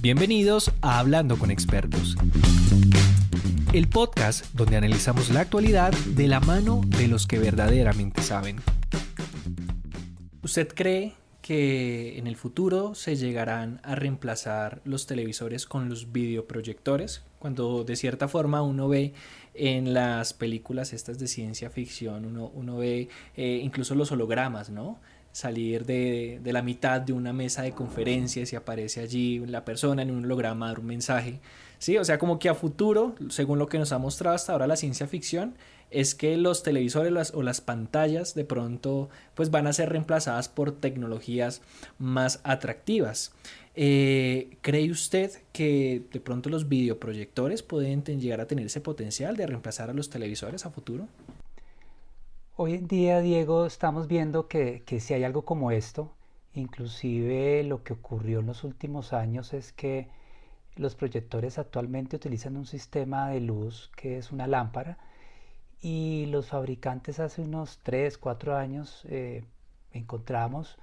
Bienvenidos a Hablando con Expertos, el podcast donde analizamos la actualidad de la mano de los que verdaderamente saben. ¿Usted cree que en el futuro se llegarán a reemplazar los televisores con los videoproyectores? Cuando de cierta forma uno ve en las películas estas de ciencia ficción, uno, ve eh, incluso los hologramas, ¿no? Salir de, de, la mitad de una mesa de conferencias y aparece allí la persona en un holograma dar un mensaje. Sí, o sea, como que a futuro, según lo que nos ha mostrado hasta ahora la ciencia ficción, es que los televisores o las pantallas de pronto pues van a ser reemplazadas por tecnologías más atractivas. Eh, ¿Cree usted que de pronto los videoproyectores pueden llegar a tener ese potencial de reemplazar a los televisores a futuro? Hoy en día, Diego, estamos viendo que, que si hay algo como esto, inclusive lo que ocurrió en los últimos años es que los proyectores actualmente utilizan un sistema de luz que es una lámpara y los fabricantes hace unos 3, 4 años eh, encontramos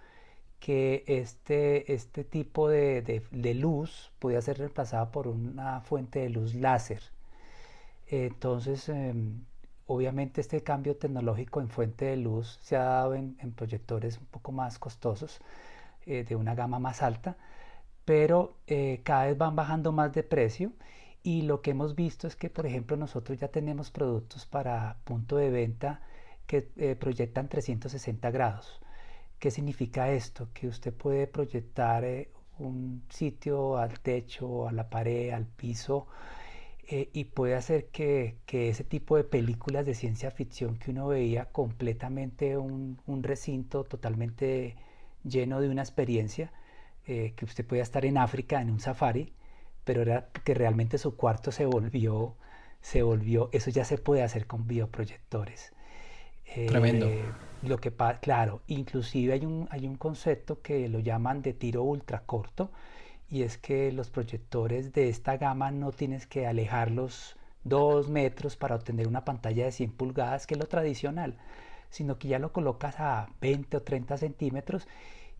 que este, este tipo de, de, luz podía ser reemplazada por una fuente de luz láser. Entonces, eh, Obviamente este cambio tecnológico en fuente de luz se ha dado en, proyectores un poco más costosos, eh, de una gama más alta, pero eh, cada vez van bajando más de precio y lo que hemos visto es que, por ejemplo, nosotros ya tenemos productos para punto de venta que eh, proyectan 360 grados. ¿Qué significa esto? Que usted puede proyectar un sitio al techo, a la pared, al piso, eh, y puede hacer que, que, ese tipo de películas de ciencia ficción que uno veía completamente un, un recinto totalmente lleno de una experiencia, eh, que usted podía estar en África en un safari, pero era que realmente su cuarto se volvió, se volvió, eso ya se puede hacer con videoproyectores. Eh, Tremendo. Lo que claro, inclusive hay un, hay un concepto que lo llaman de tiro ultra corto, y es que los proyectores de esta gama no tienes que alejarlos dos metros para obtener una pantalla de 100 pulgadas, que es lo tradicional, sino que ya lo colocas a 20 o 30 centímetros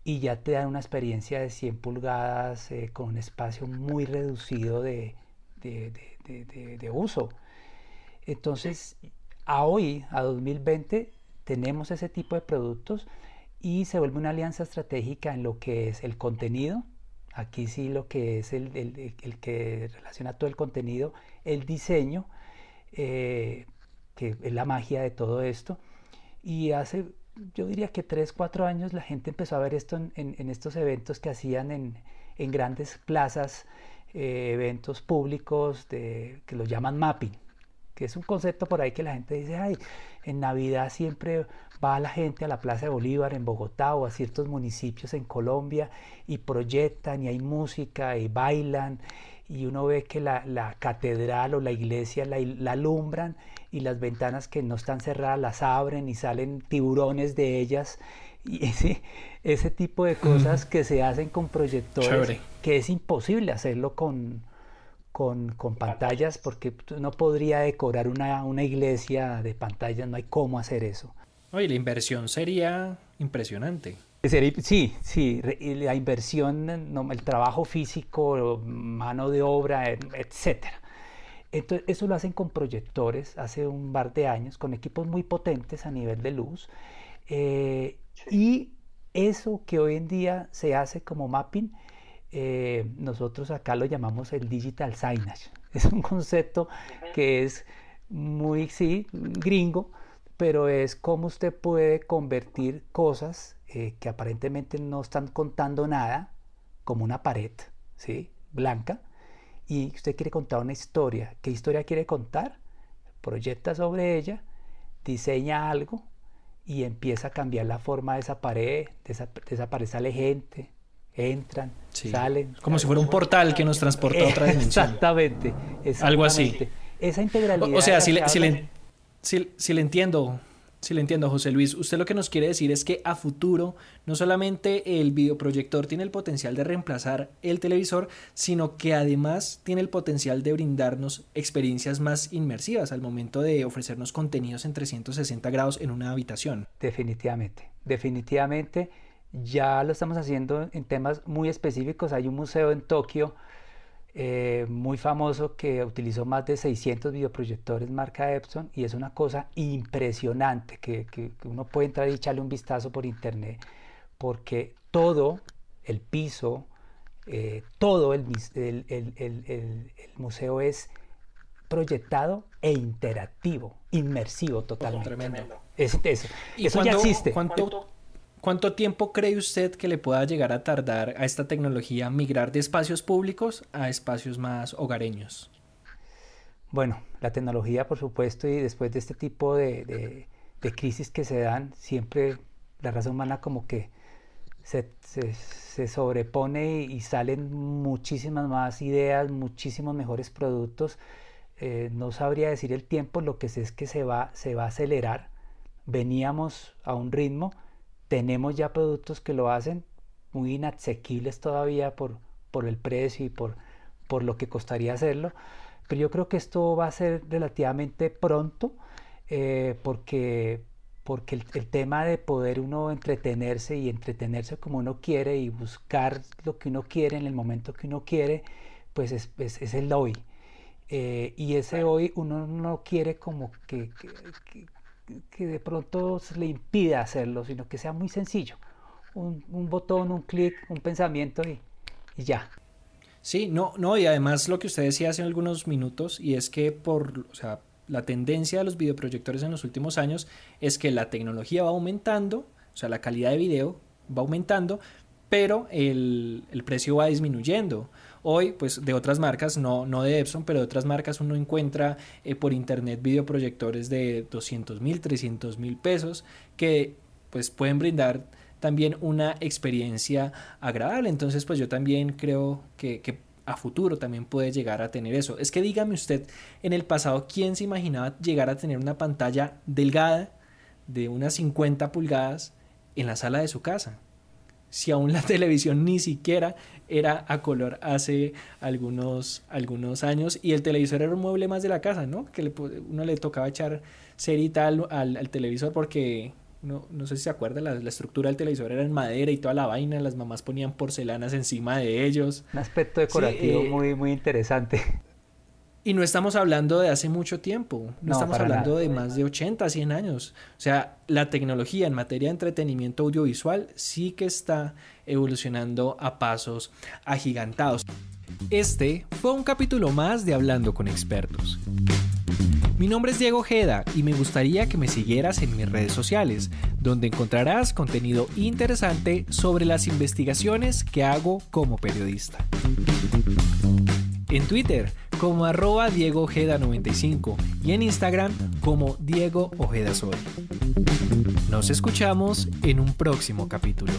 y ya te dan una experiencia de 100 pulgadas eh, con un espacio muy reducido de, de, de, uso. Entonces, a hoy, a 2020, tenemos ese tipo de productos y se vuelve una alianza estratégica en lo que es el contenido, Aquí sí lo que es el, que relaciona todo el contenido, el diseño, eh, que es la magia de todo esto. Y hace, yo diría que 3, 4 años la gente empezó a ver esto en, estos eventos que hacían en, grandes plazas, eh, eventos públicos que los llaman mapping, que es un concepto por ahí que la gente dice, ay, en Navidad siempre va la gente a la Plaza de Bolívar en Bogotá o a ciertos municipios en Colombia y proyectan y hay música y bailan y uno ve que la, la catedral o la iglesia la, la, alumbran y las ventanas que no están cerradas las abren y salen tiburones de ellas y ese, ese tipo de cosas que se hacen con proyectores que es imposible hacerlo con, con, con, pantallas porque no podría decorar una, una iglesia de pantallas, no hay cómo hacer eso. Oye, la inversión sería impresionante. Sí, sí, la inversión, el trabajo físico, mano de obra, etc. Entonces, eso lo hacen con proyectores hace un par de años, con equipos muy potentes a nivel de luz. Eh, y eso que hoy en día se hace como mapping, eh, nosotros acá lo llamamos el digital signage. Es un concepto que es muy, sí, gringo, pero es cómo usted puede convertir cosas eh, que aparentemente no están contando nada, como una pared, ¿sí? Blanca, y usted quiere contar una historia. ¿Qué historia quiere contar? Proyecta sobre ella, diseña algo y empieza a cambiar la forma de esa pared, desaparece sale gente, entran, salen. Como si fuera un portal que nos transporta a otra dimensión. Exactamente, Algo así. Esa integralidad. O, sea, si le, si, le entiendo, si le entiendo, José Luis, usted lo que nos quiere decir es que a futuro no solamente el videoproyector tiene el potencial de reemplazar el televisor, sino que además tiene el potencial de brindarnos experiencias más inmersivas al momento de ofrecernos contenidos en 360 grados en una habitación. Definitivamente, definitivamente ya lo estamos haciendo en temas muy específicos. Hay un museo en Tokio eh, muy famoso que utilizó más de 600 videoproyectores marca Epson y es una cosa impresionante que, que, uno puede entrar y echarle un vistazo por internet porque todo el piso, eh, todo el, el, el, el, museo es proyectado e interactivo, inmersivo totalmente. tremendo. Es, eso, eso ya existe. ¿cuánto, ¿Cuánto tiempo cree usted que le pueda llegar a tardar a esta tecnología migrar de espacios públicos a espacios más hogareños? Bueno, la tecnología, por supuesto, y después de este tipo de, crisis que se dan, siempre la raza humana como que se, sobrepone y, salen muchísimas más ideas, muchísimos mejores productos. Eh, no sabría decir el tiempo, lo que sé es que se va, se va a acelerar. Veníamos a un ritmo tenemos ya productos que lo hacen muy inasequibles todavía por, por el precio y por, por lo que costaría hacerlo. Pero yo creo que esto va a ser relativamente pronto eh, porque, porque el, tema de poder uno entretenerse y entretenerse como uno quiere y buscar lo que uno quiere en el momento que uno quiere, pues es, es, el hoy. Eh, y ese hoy uno no quiere como que, que de pronto se le impide hacerlo, sino que sea muy sencillo. Un, botón, un clic, un pensamiento y, ya. Sí, no, no, y además lo que usted decía hace algunos minutos, y es que por, o sea, la tendencia de los videoproyectores en los últimos años es que la tecnología va aumentando, o sea, la calidad de video va aumentando, pero el, el precio va disminuyendo. Hoy, pues de otras marcas, no, no de Epson, pero de otras marcas uno encuentra eh, por internet videoproyectores de 200 mil, 300 mil pesos que pues pueden brindar también una experiencia agradable. Entonces, pues yo también creo que, que a futuro también puede llegar a tener eso. Es que dígame usted, en el pasado, ¿quién se imaginaba llegar a tener una pantalla delgada de unas 50 pulgadas en la sala de su casa? Si aún la televisión ni siquiera era a color hace algunos, algunos años y el televisor era un mueble más de la casa, ¿no? Que le, uno le tocaba echar cerita al, al, televisor porque no, no, sé si se acuerda, la, la, estructura del televisor era en madera y toda la vaina, las mamás ponían porcelanas encima de ellos. Un aspecto decorativo eh, muy, muy interesante. Y no estamos hablando de hace mucho tiempo, no, estamos hablando de más de 80, 100 años. O sea, la tecnología en materia de entretenimiento audiovisual sí que está evolucionando a pasos agigantados. Este fue un capítulo más de Hablando con expertos. Mi nombre es Diego Ojeda y me gustaría que me siguieras en mis redes sociales, donde encontrarás contenido interesante sobre las investigaciones que hago como periodista. En Twitter como arroba Diego Ojeda 95 y en Instagram como Diego Ojeda Sol. Nos escuchamos en un próximo capítulo.